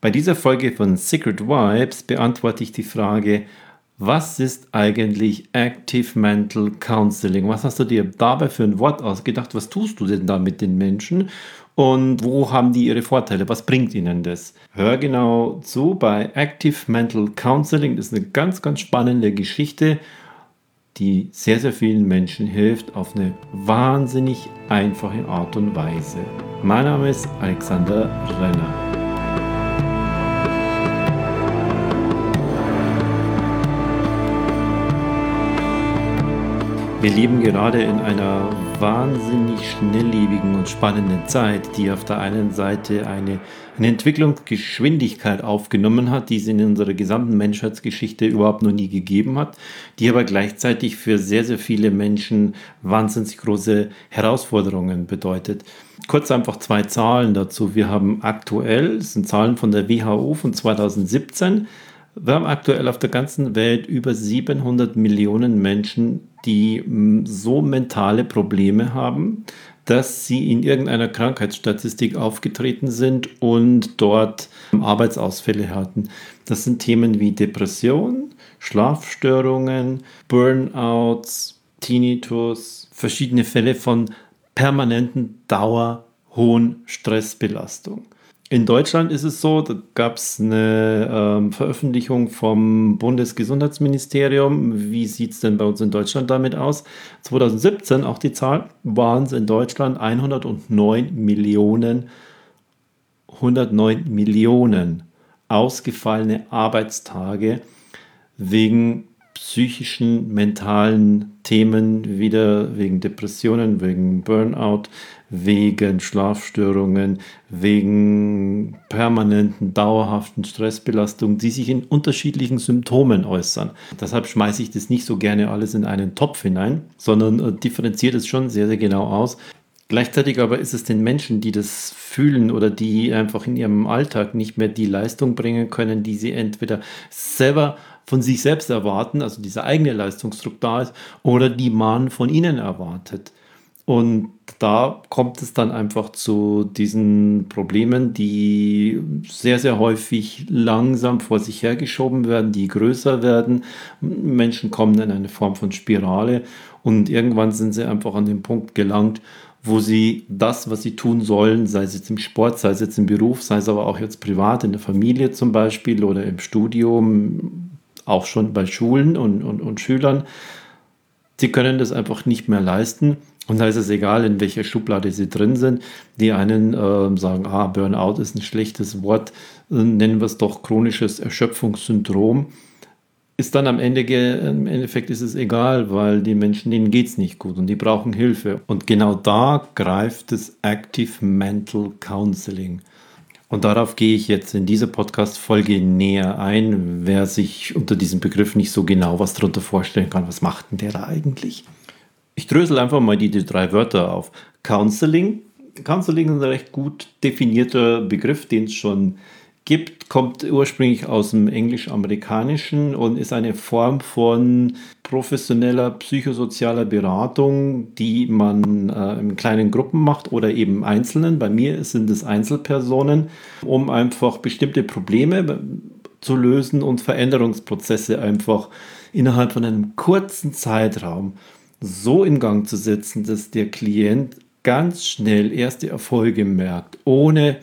Bei dieser Folge von Secret Vibes beantworte ich die Frage, was ist eigentlich Active Mental Counseling? Was hast du dir dabei für ein Wort ausgedacht? Was tust du denn da mit den Menschen? Und wo haben die ihre Vorteile? Was bringt ihnen das? Hör genau zu bei Active Mental Counseling. Das ist eine ganz, ganz spannende Geschichte, die sehr, sehr vielen Menschen hilft auf eine wahnsinnig einfache Art und Weise. Mein Name ist Alexander Renner. Wir leben gerade in einer wahnsinnig schnelllebigen und spannenden Zeit, die auf der einen Seite eine, eine Entwicklungsgeschwindigkeit aufgenommen hat, die es in unserer gesamten Menschheitsgeschichte überhaupt noch nie gegeben hat, die aber gleichzeitig für sehr, sehr viele Menschen wahnsinnig große Herausforderungen bedeutet. Kurz einfach zwei Zahlen dazu. Wir haben aktuell, das sind Zahlen von der WHO von 2017, wir haben aktuell auf der ganzen Welt über 700 Millionen Menschen, die mm, so mentale Probleme haben, dass sie in irgendeiner Krankheitsstatistik aufgetreten sind und dort Arbeitsausfälle hatten. Das sind Themen wie Depression, Schlafstörungen, Burnouts, Tinnitus, verschiedene Fälle von permanenten Dauer hohen Stressbelastung. In Deutschland ist es so, da gab es eine ähm, Veröffentlichung vom Bundesgesundheitsministerium. Wie sieht es denn bei uns in Deutschland damit aus? 2017, auch die Zahl, waren es in Deutschland 109 Millionen, 109 Millionen ausgefallene Arbeitstage wegen psychischen, mentalen Themen, wieder wegen Depressionen, wegen Burnout, wegen Schlafstörungen, wegen permanenten, dauerhaften Stressbelastungen, die sich in unterschiedlichen Symptomen äußern. Deshalb schmeiße ich das nicht so gerne alles in einen Topf hinein, sondern äh, differenziert es schon sehr, sehr genau aus. Gleichzeitig aber ist es den Menschen, die das fühlen oder die einfach in ihrem Alltag nicht mehr die Leistung bringen können, die sie entweder selber von sich selbst erwarten, also dieser eigene Leistungsdruck da ist, oder die man von ihnen erwartet. Und da kommt es dann einfach zu diesen Problemen, die sehr, sehr häufig langsam vor sich hergeschoben werden, die größer werden. Menschen kommen in eine Form von Spirale und irgendwann sind sie einfach an den Punkt gelangt, wo sie das, was sie tun sollen, sei es jetzt im Sport, sei es jetzt im Beruf, sei es aber auch jetzt privat, in der Familie zum Beispiel oder im Studium, auch schon bei Schulen und, und, und Schülern, sie können das einfach nicht mehr leisten. Und da ist es egal, in welcher Schublade sie drin sind. Die einen äh, sagen, ah, Burnout ist ein schlechtes Wort, äh, nennen wir es doch chronisches Erschöpfungssyndrom. Ist dann am Ende, im Endeffekt ist es egal, weil die Menschen, denen geht es nicht gut und die brauchen Hilfe. Und genau da greift das Active Mental Counseling. Und darauf gehe ich jetzt in dieser Podcast-Folge näher ein, wer sich unter diesem Begriff nicht so genau was darunter vorstellen kann. Was macht denn der da eigentlich? Ich drösel einfach mal die, die drei Wörter auf. Counseling. Counseling ist ein recht gut definierter Begriff, den es schon gibt, kommt ursprünglich aus dem englisch-amerikanischen und ist eine Form von professioneller psychosozialer Beratung, die man äh, in kleinen Gruppen macht oder eben einzelnen. Bei mir sind es Einzelpersonen, um einfach bestimmte Probleme zu lösen und Veränderungsprozesse einfach innerhalb von einem kurzen Zeitraum so in Gang zu setzen, dass der Klient ganz schnell erste Erfolge merkt, ohne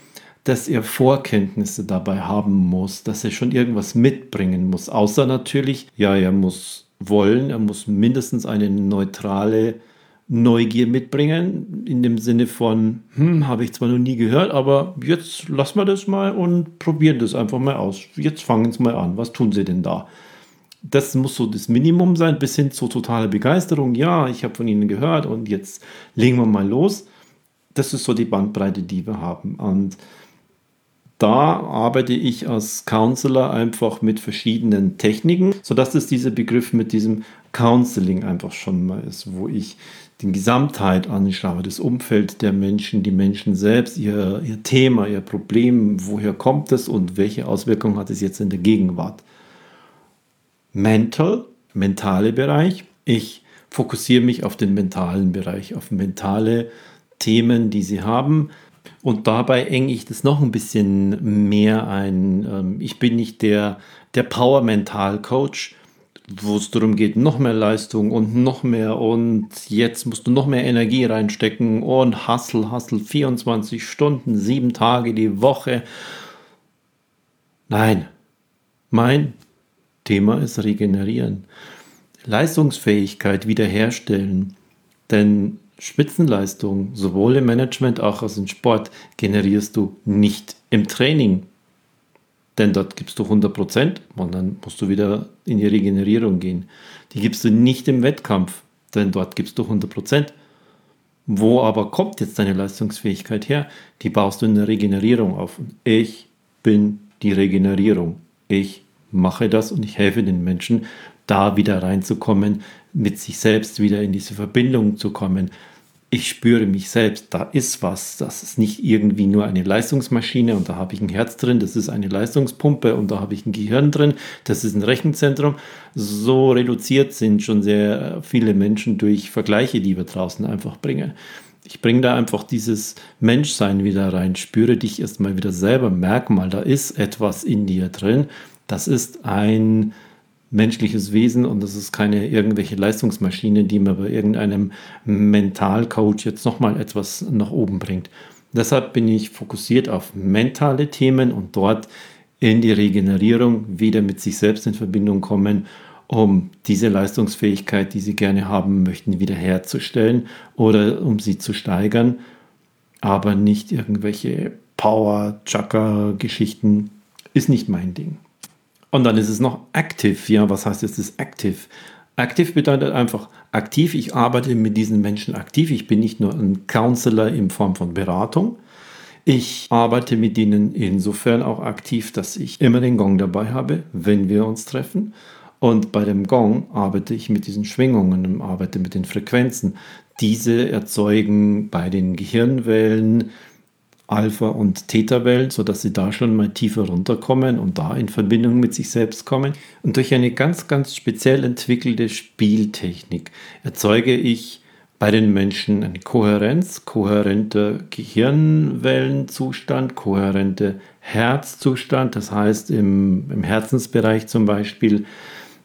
dass er Vorkenntnisse dabei haben muss, dass er schon irgendwas mitbringen muss. Außer natürlich, ja, er muss wollen, er muss mindestens eine neutrale Neugier mitbringen, in dem Sinne von, hm, habe ich zwar noch nie gehört, aber jetzt lassen wir das mal und probieren das einfach mal aus. Jetzt fangen Sie mal an. Was tun Sie denn da? das muss so das Minimum sein, bis hin zur totalen Begeisterung. Ja, ich habe von Ihnen gehört und jetzt legen wir mal los. Das ist so die Bandbreite, die wir haben. Und da arbeite ich als Counselor einfach mit verschiedenen Techniken, sodass es dieser Begriff mit diesem Counseling einfach schon mal ist, wo ich die Gesamtheit anschaue, das Umfeld der Menschen, die Menschen selbst, ihr, ihr Thema, ihr Problem, woher kommt es und welche Auswirkungen hat es jetzt in der Gegenwart. Mental, mentale Bereich. Ich fokussiere mich auf den mentalen Bereich, auf mentale Themen, die Sie haben. Und dabei enge ich das noch ein bisschen mehr ein. Ähm, ich bin nicht der, der Power-Mental-Coach, wo es darum geht, noch mehr Leistung und noch mehr und jetzt musst du noch mehr Energie reinstecken und Hustle, Hustle, 24 Stunden, sieben Tage die Woche. Nein, mein Thema ist regenerieren. Leistungsfähigkeit wiederherstellen. Denn Spitzenleistung, sowohl im Management als auch im Sport, generierst du nicht im Training. Denn dort gibst du 100% und dann musst du wieder in die Regenerierung gehen. Die gibst du nicht im Wettkampf, denn dort gibst du 100%. Wo aber kommt jetzt deine Leistungsfähigkeit her? Die baust du in der Regenerierung auf. Ich bin die Regenerierung. Ich mache das und ich helfe den Menschen, da wieder reinzukommen, mit sich selbst wieder in diese Verbindung zu kommen. Ich spüre mich selbst, da ist was. Das ist nicht irgendwie nur eine Leistungsmaschine und da habe ich ein Herz drin, das ist eine Leistungspumpe und da habe ich ein Gehirn drin, das ist ein Rechenzentrum. So reduziert sind schon sehr viele Menschen durch Vergleiche, die wir draußen einfach bringen. Ich bringe da einfach dieses Menschsein wieder rein, spüre dich erstmal wieder selber, merk mal, da ist etwas in dir drin. Das ist ein menschliches Wesen und das ist keine irgendwelche Leistungsmaschine, die mir bei irgendeinem Mentalcoach jetzt nochmal etwas nach oben bringt. Deshalb bin ich fokussiert auf mentale Themen und dort in die Regenerierung wieder mit sich selbst in Verbindung kommen, um diese Leistungsfähigkeit, die Sie gerne haben möchten, wiederherzustellen oder um sie zu steigern, aber nicht irgendwelche Power-Chakra-Geschichten ist nicht mein Ding. Und dann ist es noch active. Ja, was heißt jetzt das active? Aktiv bedeutet einfach aktiv. Ich arbeite mit diesen Menschen aktiv. Ich bin nicht nur ein Counselor in Form von Beratung. Ich arbeite mit ihnen insofern auch aktiv, dass ich immer den Gong dabei habe, wenn wir uns treffen. Und bei dem Gong arbeite ich mit diesen Schwingungen arbeite mit den Frequenzen. Diese erzeugen bei den Gehirnwellen Alpha- und Theta-Wellen, sodass sie da schon mal tiefer runterkommen und da in Verbindung mit sich selbst kommen. Und durch eine ganz, ganz speziell entwickelte Spieltechnik erzeuge ich bei den Menschen eine Kohärenz, kohärenter Gehirnwellenzustand, kohärenter Herzzustand. Das heißt, im, im Herzensbereich zum Beispiel,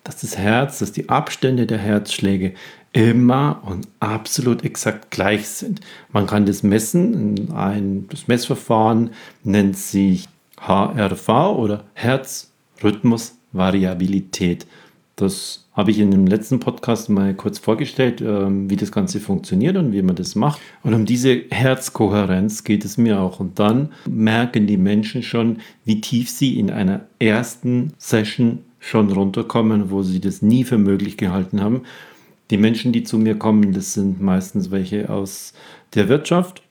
dass das Herz, dass die Abstände der Herzschläge immer und absolut exakt gleich sind. Man kann das messen. Ein, das Messverfahren nennt sich HRV oder Herzrhythmusvariabilität. Das habe ich in dem letzten Podcast mal kurz vorgestellt, ähm, wie das Ganze funktioniert und wie man das macht. Und um diese Herzkohärenz geht es mir auch. Und dann merken die Menschen schon, wie tief sie in einer ersten Session schon runterkommen, wo sie das nie für möglich gehalten haben die Menschen, die zu mir kommen, das sind meistens welche aus der Wirtschaft,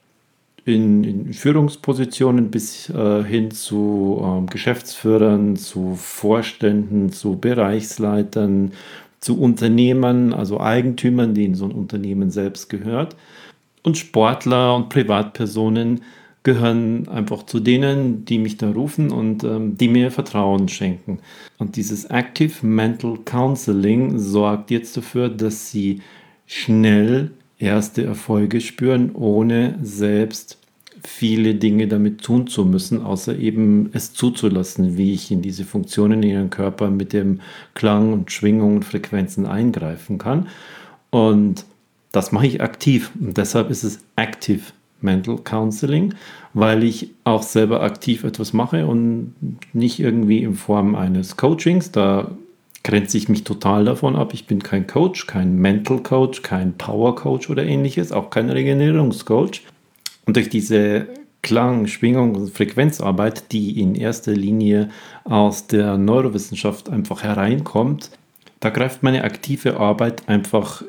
in, in Führungspositionen bis äh, hin zu ähm, Geschäftsführern, zu Vorständen, zu Bereichsleitern, zu Unternehmern, also Eigentümern, denen so ein Unternehmen selbst gehört, und Sportler und Privatpersonen, gehören einfach zu denen, die mich da rufen und ähm, die mir Vertrauen schenken. Und dieses Active Mental Counseling sorgt jetzt dafür, dass sie schnell erste Erfolge spüren, ohne selbst viele Dinge damit tun zu müssen, außer eben es zuzulassen, wie ich in diese Funktionen in ihren Körper mit dem Klang und Schwingung und Frequenzen eingreifen kann. Und das mache ich aktiv und deshalb ist es Active Mental Counseling, weil ich auch selber aktiv etwas mache und nicht irgendwie in Form eines Coachings. Da grenze ich mich total davon ab. Ich bin kein Coach, kein Mental Coach, kein Power Coach oder ähnliches, auch kein Regenerierungscoach. Und durch diese Klang, Schwingung und Frequenzarbeit, die in erster Linie aus der Neurowissenschaft einfach hereinkommt, da greift meine aktive Arbeit einfach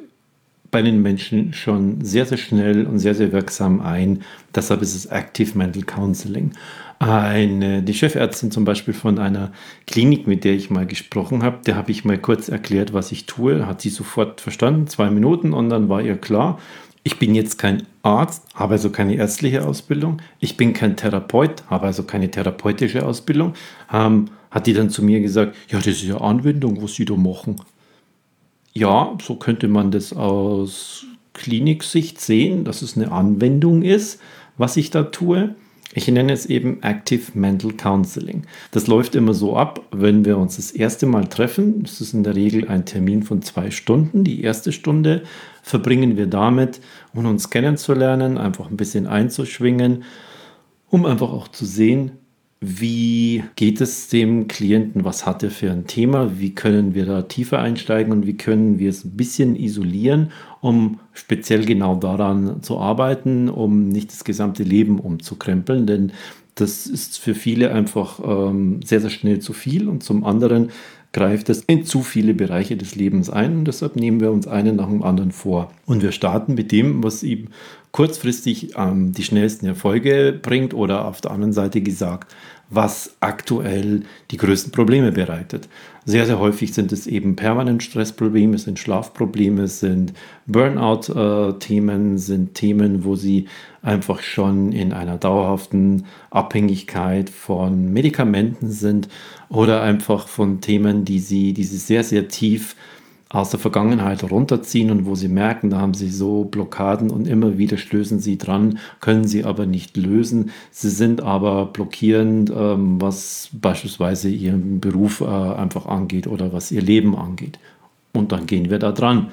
bei den Menschen schon sehr, sehr schnell und sehr, sehr wirksam ein. Deshalb ist es Active Mental Counseling. Eine, die Chefärztin zum Beispiel von einer Klinik, mit der ich mal gesprochen habe, der habe ich mal kurz erklärt, was ich tue, hat sie sofort verstanden, zwei Minuten und dann war ihr klar, ich bin jetzt kein Arzt, habe also keine ärztliche Ausbildung. Ich bin kein Therapeut, habe also keine therapeutische Ausbildung. Ähm, hat die dann zu mir gesagt, ja, das ist ja Anwendung, was Sie da machen ja, so könnte man das aus Kliniksicht sehen, dass es eine Anwendung ist, was ich da tue. Ich nenne es eben Active Mental Counseling. Das läuft immer so ab, wenn wir uns das erste Mal treffen. Das ist in der Regel ein Termin von zwei Stunden. Die erste Stunde verbringen wir damit, um uns kennenzulernen, einfach ein bisschen einzuschwingen, um einfach auch zu sehen, wie geht es dem Klienten? Was hat er für ein Thema? Wie können wir da tiefer einsteigen und wie können wir es ein bisschen isolieren, um speziell genau daran zu arbeiten, um nicht das gesamte Leben umzukrempeln? Denn das ist für viele einfach ähm, sehr, sehr schnell zu viel und zum anderen greift es in zu viele Bereiche des Lebens ein und deshalb nehmen wir uns einen nach dem anderen vor. Und wir starten mit dem, was eben kurzfristig ähm, die schnellsten Erfolge bringt oder auf der anderen Seite gesagt, was aktuell die größten Probleme bereitet. Sehr, sehr häufig sind es eben permanent Stressprobleme, sind Schlafprobleme, sind Burnout-Themen, sind Themen, wo sie einfach schon in einer dauerhaften Abhängigkeit von Medikamenten sind oder einfach von Themen, die sie, die sie sehr, sehr tief aus der Vergangenheit runterziehen und wo sie merken, da haben sie so Blockaden und immer wieder stößen sie dran, können sie aber nicht lösen. Sie sind aber blockierend, ähm, was beispielsweise ihren Beruf äh, einfach angeht oder was ihr Leben angeht. Und dann gehen wir da dran.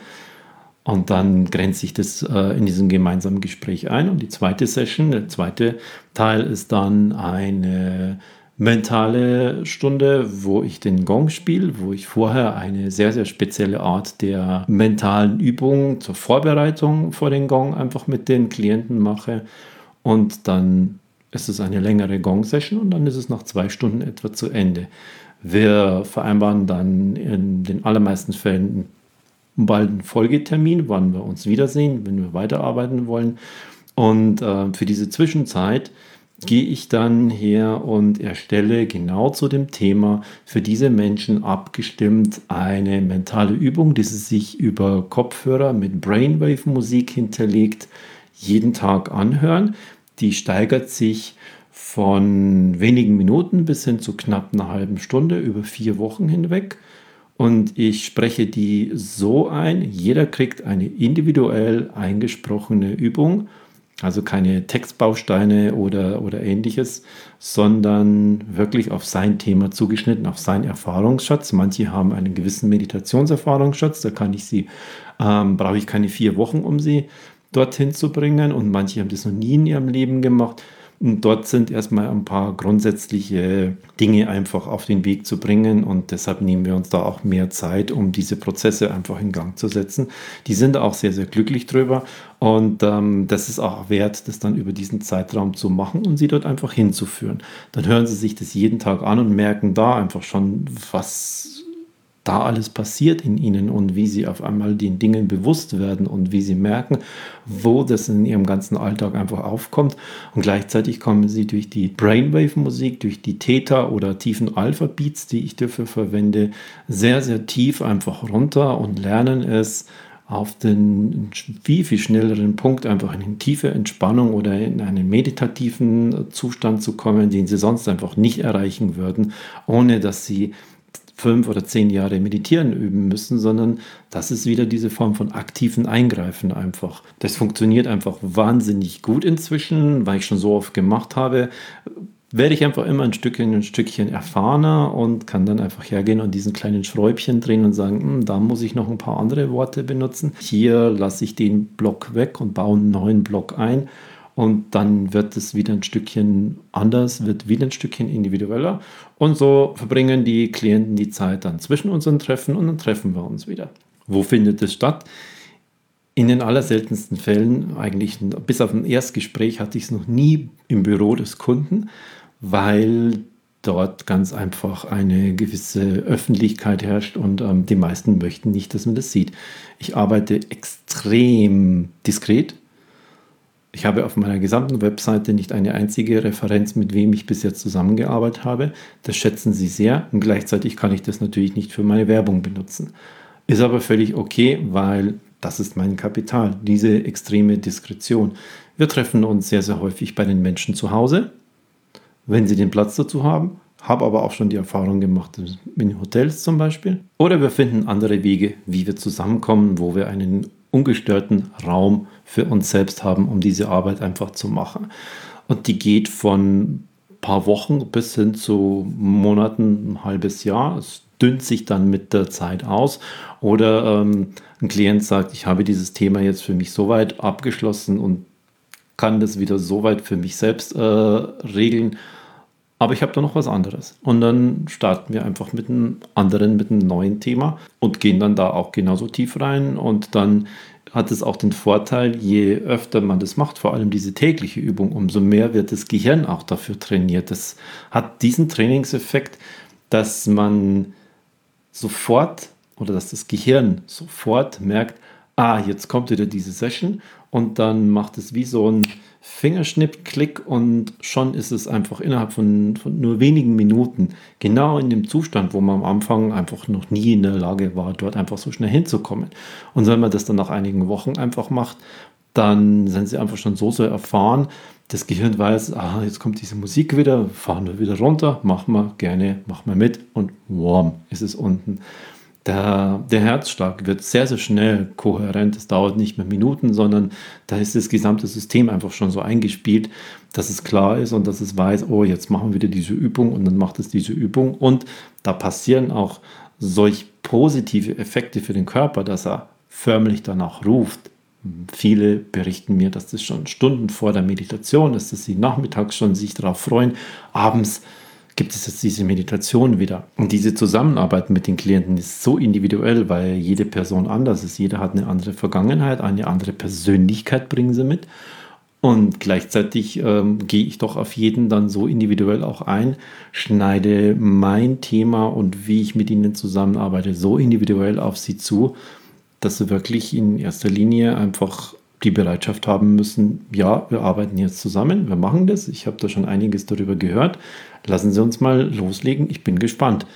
Und dann grenzt sich das äh, in diesem gemeinsamen Gespräch ein. Und die zweite Session, der zweite Teil ist dann eine mentale Stunde, wo ich den Gong spiele, wo ich vorher eine sehr, sehr spezielle Art der mentalen Übung zur Vorbereitung vor den Gong einfach mit den Klienten mache. Und dann ist es eine längere Gong-Session und dann ist es nach zwei Stunden etwa zu Ende. Wir vereinbaren dann in den allermeisten Fällen bald einen Folgetermin, wann wir uns wiedersehen, wenn wir weiterarbeiten wollen. Und äh, für diese Zwischenzeit gehe ich dann her und erstelle genau zu dem Thema für diese Menschen abgestimmt eine mentale Übung, die sie sich über Kopfhörer mit Brainwave-Musik hinterlegt jeden Tag anhören. Die steigert sich von wenigen Minuten bis hin zu knapp einer halben Stunde über vier Wochen hinweg. Und ich spreche die so ein, jeder kriegt eine individuell eingesprochene Übung also keine Textbausteine oder, oder ähnliches, sondern wirklich auf sein Thema zugeschnitten, auf seinen Erfahrungsschatz. Manche haben einen gewissen Meditationserfahrungsschatz, da kann ich sie, ähm, brauche ich keine vier Wochen, um sie dorthin zu bringen. Und manche haben das noch nie in ihrem Leben gemacht. Und dort sind erstmal ein paar grundsätzliche Dinge einfach auf den Weg zu bringen und deshalb nehmen wir uns da auch mehr Zeit, um diese Prozesse einfach in Gang zu setzen. Die sind auch sehr, sehr glücklich drüber und ähm, das ist auch wert, das dann über diesen Zeitraum zu machen und sie dort einfach hinzuführen. Dann hören sie sich das jeden Tag an und merken da einfach schon, was da alles passiert in ihnen und wie sie auf einmal den Dingen bewusst werden und wie sie merken, wo das in ihrem ganzen Alltag einfach aufkommt. Und gleichzeitig kommen sie durch die Brainwave-Musik, durch die Theta- oder tiefen Alpha-Beats, die ich dafür verwende, sehr, sehr tief einfach runter und lernen es auf den viel, viel schnelleren Punkt einfach in eine tiefe Entspannung oder in einen meditativen Zustand zu kommen, den sie sonst einfach nicht erreichen würden, ohne dass sie fünf oder zehn Jahre meditieren üben müssen, sondern das ist wieder diese Form von aktiven Eingreifen einfach. Das funktioniert einfach wahnsinnig gut inzwischen, weil ich schon so oft gemacht habe. Werde ich einfach immer ein Stückchen, ein Stückchen erfahrener und kann dann einfach hergehen und diesen kleinen Schräubchen drehen und sagen, hm, da muss ich noch ein paar andere Worte benutzen. Hier lasse ich den Block weg und baue einen neuen Block ein und dann wird es wieder ein Stückchen anders, wird wieder ein Stückchen individueller. Und so verbringen die Klienten die Zeit dann zwischen unseren Treffen und dann treffen wir uns wieder. Wo findet es statt? In den allerseltensten Fällen, eigentlich bis auf ein Erstgespräch, hatte ich es noch nie im Büro des Kunden, weil dort ganz einfach eine gewisse Öffentlichkeit herrscht und ähm, die meisten möchten nicht, dass man das sieht. Ich arbeite extrem diskret, ich habe auf meiner gesamten Webseite nicht eine einzige Referenz, mit wem ich bis jetzt zusammengearbeitet habe. Das schätzen sie sehr und gleichzeitig kann ich das natürlich nicht für meine Werbung benutzen. Ist aber völlig okay, weil das ist mein Kapital, diese extreme Diskretion. Wir treffen uns sehr, sehr häufig bei den Menschen zu Hause, wenn sie den Platz dazu haben. Habe aber auch schon die Erfahrung gemacht in Hotels zum Beispiel. Oder wir finden andere Wege, wie wir zusammenkommen, wo wir einen ungestörten Raum für uns selbst haben, um diese Arbeit einfach zu machen. Und die geht von ein paar Wochen bis hin zu Monaten, ein halbes Jahr. Es dünnt sich dann mit der Zeit aus. Oder ähm, ein Klient sagt, ich habe dieses Thema jetzt für mich soweit abgeschlossen und kann das wieder soweit für mich selbst äh, regeln. Aber ich habe da noch was anderes. Und dann starten wir einfach mit einem anderen, mit einem neuen Thema und gehen dann da auch genauso tief rein. Und dann hat es auch den Vorteil, je öfter man das macht, vor allem diese tägliche Übung, umso mehr wird das Gehirn auch dafür trainiert. Das hat diesen Trainingseffekt, dass man sofort oder dass das Gehirn sofort merkt, ah, jetzt kommt wieder diese Session und dann macht es wie so ein Fingerschnipp, Klick und schon ist es einfach innerhalb von, von, nur wenigen Minuten genau in dem Zustand, wo man am Anfang einfach noch nie in der Lage war, dort einfach so schnell hinzukommen. Und wenn man das dann nach einigen Wochen einfach macht, dann sind sie einfach schon so sehr erfahren. Das Gehirn weiß, ah, jetzt kommt diese Musik wieder, fahren wir wieder runter, machen wir gerne, machen wir mit und warm ist es unten. Der, der Herzschlag wird sehr, sehr schnell kohärent. Es dauert nicht mehr Minuten, sondern da ist das gesamte System einfach schon so eingespielt, dass es klar ist und dass es weiß, oh, jetzt machen wir wieder diese Übung und dann macht es diese Übung. Und da passieren auch solch positive Effekte für den Körper, dass er förmlich danach ruft. Viele berichten mir, dass das schon Stunden vor der Meditation ist, dass sie nachmittags schon sich darauf freuen, abends gibt es jetzt diese Meditation wieder. Und diese Zusammenarbeit mit den Klienten ist so individuell, weil jede Person anders ist. Jeder hat eine andere Vergangenheit, eine andere Persönlichkeit bringen sie mit. Und gleichzeitig ähm, gehe ich doch auf jeden dann so individuell auch ein, schneide mein Thema und wie ich mit ihnen zusammenarbeite so individuell auf sie zu, dass sie wirklich in erster Linie einfach die Bereitschaft haben müssen, ja, wir arbeiten jetzt zusammen, wir machen das. Ich habe da schon einiges darüber gehört lassen Sie uns mal loslegen, ich bin gespannt.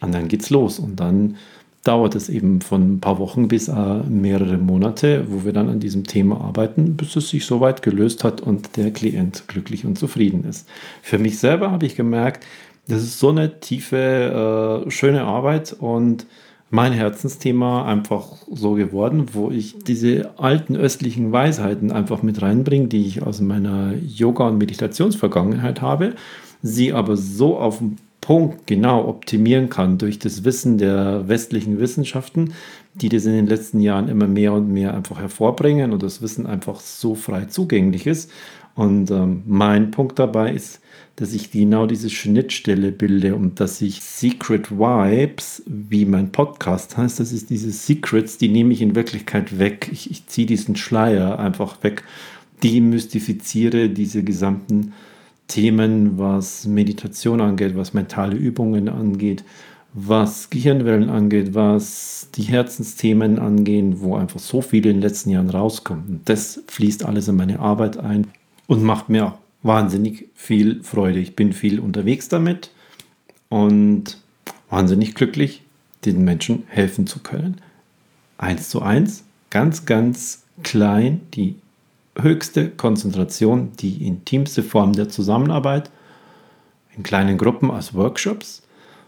Und dann geht's los und dann dauert es eben von ein paar Wochen bis äh, mehrere Monate, wo wir dann an diesem Thema arbeiten, bis es sich soweit gelöst hat und der Klient glücklich und zufrieden ist. Für mich selber habe ich gemerkt, das ist so eine tiefe, äh, schöne Arbeit und mein Herzensthema einfach so geworden, wo ich diese alten östlichen Weisheiten einfach mit reinbringe, die ich aus meiner Yoga- und Meditationsvergangenheit habe sie aber so auf den Punkt genau optimieren kann durch das Wissen der westlichen Wissenschaften, die das in den letzten Jahren immer mehr und mehr einfach hervorbringen und das Wissen einfach so frei zugänglich ist. Und ähm, mein Punkt dabei ist, dass ich genau diese Schnittstelle bilde und dass ich Secret Vibes, wie mein Podcast heißt, das ist diese Secrets, die nehme ich in Wirklichkeit weg. Ich, ich ziehe diesen Schleier einfach weg, demystifiziere diese gesamten Themen, was Meditation angeht, was mentale Übungen angeht, was Gehirnwellen angeht, was die Herzensthemen angehen, wo einfach so viel in den letzten Jahren rauskommt. Und das fließt alles in meine Arbeit ein und macht mir wahnsinnig viel Freude. Ich bin viel unterwegs damit und wahnsinnig glücklich, den Menschen helfen zu können. Eins zu eins, ganz, ganz klein, die höchste Konzentration, die intimste Form der Zusammenarbeit, in kleinen Gruppen als Workshops,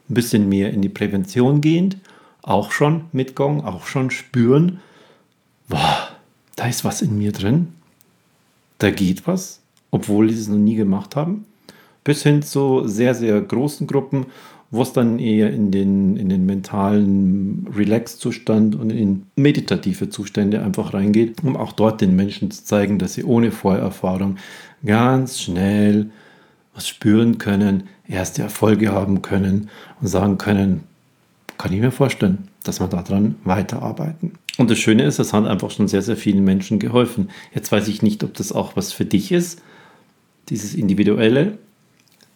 ein bisschen mehr in die Prävention gehend, auch schon mit Gong, auch schon spüren, boah, da ist was in mir drin, da geht was, obwohl die es noch nie gemacht haben, bis hin zu sehr, sehr großen Gruppen, wo es dann eher in den, in den mentalen Relax-Zustand und in meditative Zustände einfach reingeht, um auch dort den Menschen zu zeigen, dass sie ohne Vorerfahrung ganz schnell was spüren können, erste Erfolge haben können und sagen können, kann ich mir vorstellen, dass wir daran weiterarbeiten. Und das Schöne ist, es hat einfach schon sehr, sehr vielen Menschen geholfen. Jetzt weiß ich nicht, ob das auch was für dich ist, dieses Individuelle,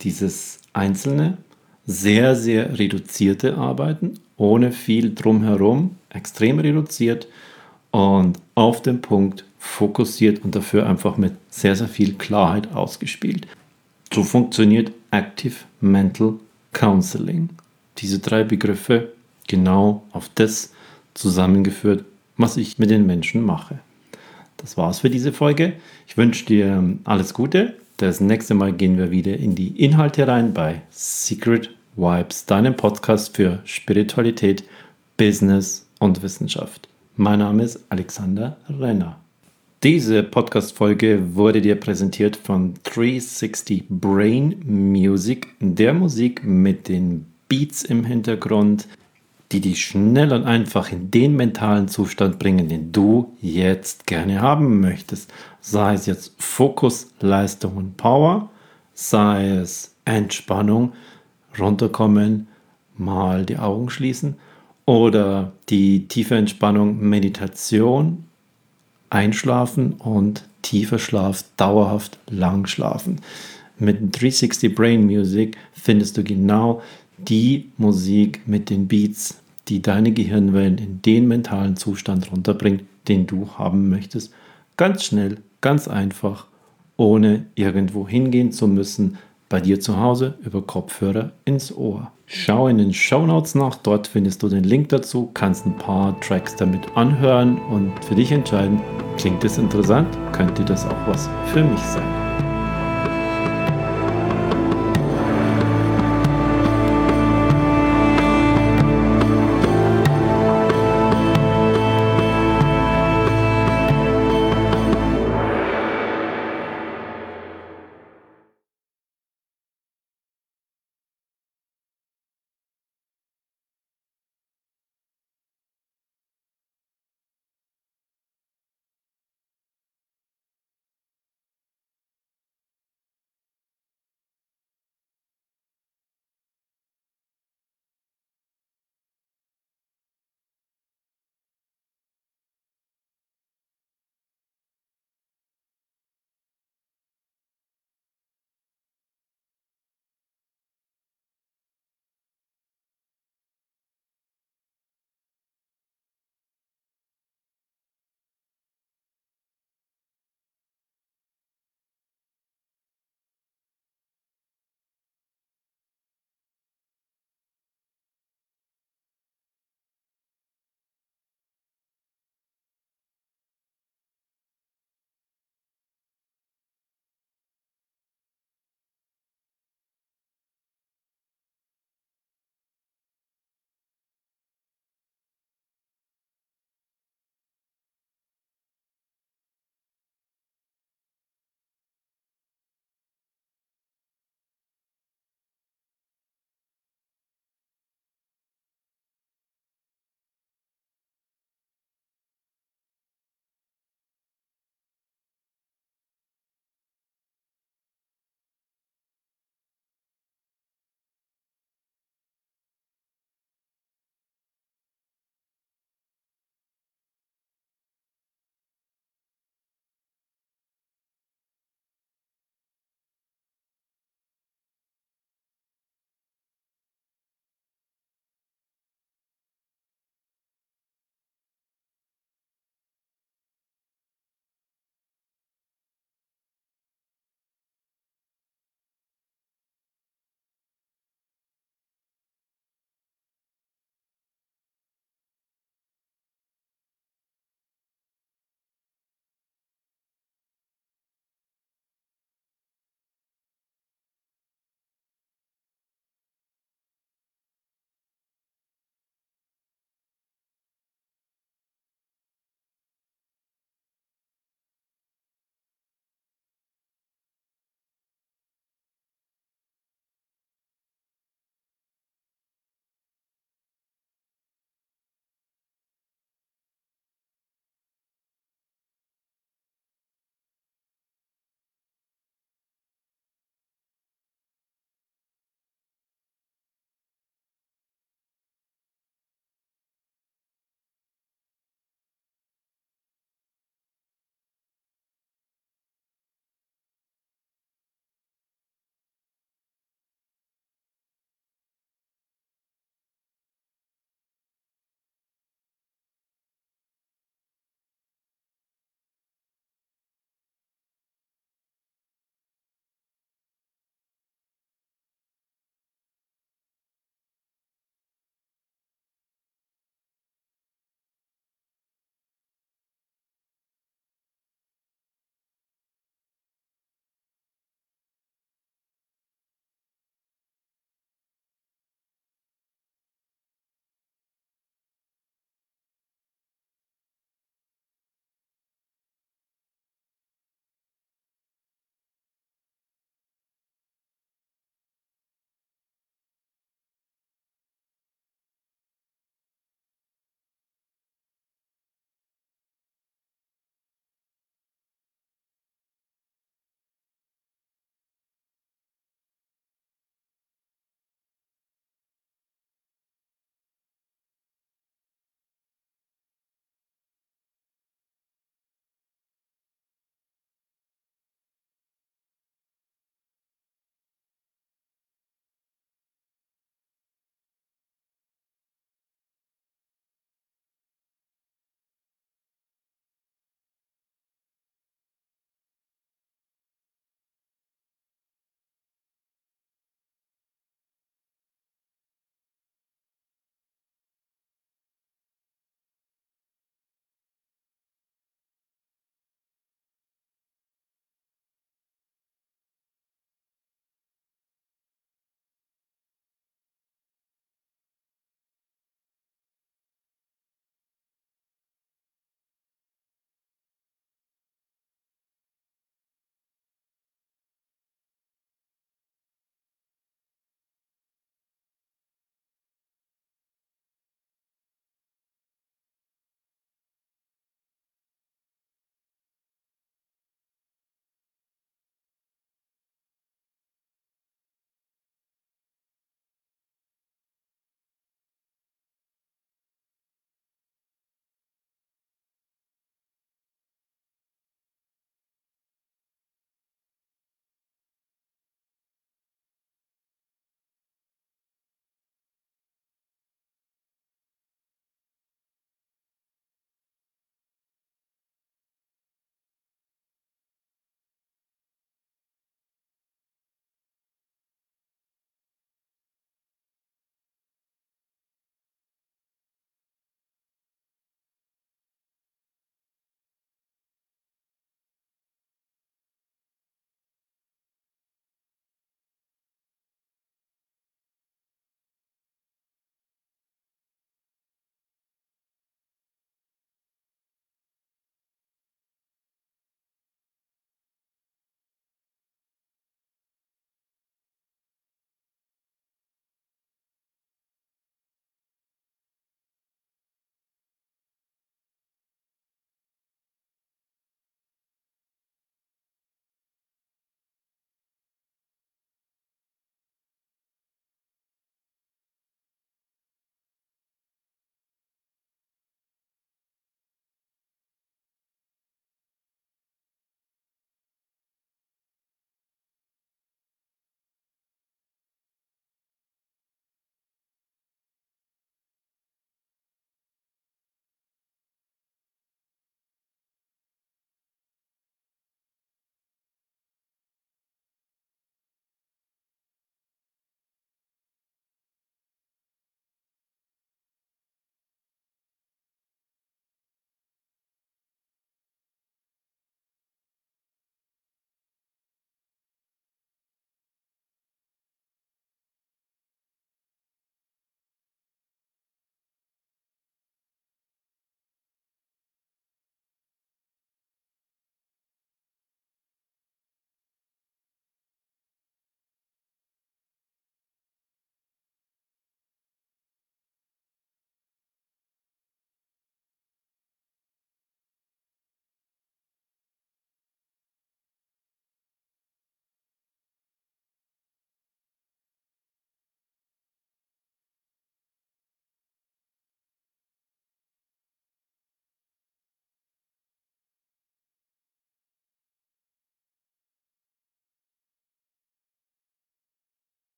dieses Einzelne, sehr, sehr reduzierte Arbeiten, ohne viel drumherum, extrem reduziert und auf den Punkt fokussiert und dafür einfach mit sehr, sehr viel Klarheit ausgespielt. So funktioniert Active Mental Counseling. Diese drei Begriffe genau auf das zusammengeführt, was ich mit den Menschen mache. Das war's für diese Folge. Ich wünsche dir alles Gute. Das nächste Mal gehen wir wieder in die Inhalte rein bei Secret Vibes, deinem Podcast für Spiritualität, Business und Wissenschaft. Mein Name ist Alexander Renner. Diese Podcast-Folge wurde dir präsentiert von 360 Brain Music, der Musik mit den Beats im Hintergrund, die dich schnell und einfach in den mentalen Zustand bringen, den du jetzt gerne haben möchtest. Sei es jetzt Fokus, Leistung und Power, sei es Entspannung, runterkommen, mal die Augen schließen oder die tiefe Entspannung, Meditation einschlafen und tiefer Schlaf, dauerhaft lang schlafen. Mit 360 Brain Music findest du genau die Musik mit den Beats, die deine Gehirnwellen in den mentalen Zustand runterbringt, den du haben möchtest. Ganz schnell, ganz einfach, ohne irgendwo hingehen zu müssen, bei dir zu Hause über Kopfhörer ins Ohr. Schau in den Show Notes nach, dort findest du den Link dazu, kannst ein paar Tracks damit anhören und für dich entscheiden, klingt es interessant, könnte das auch was für mich sein.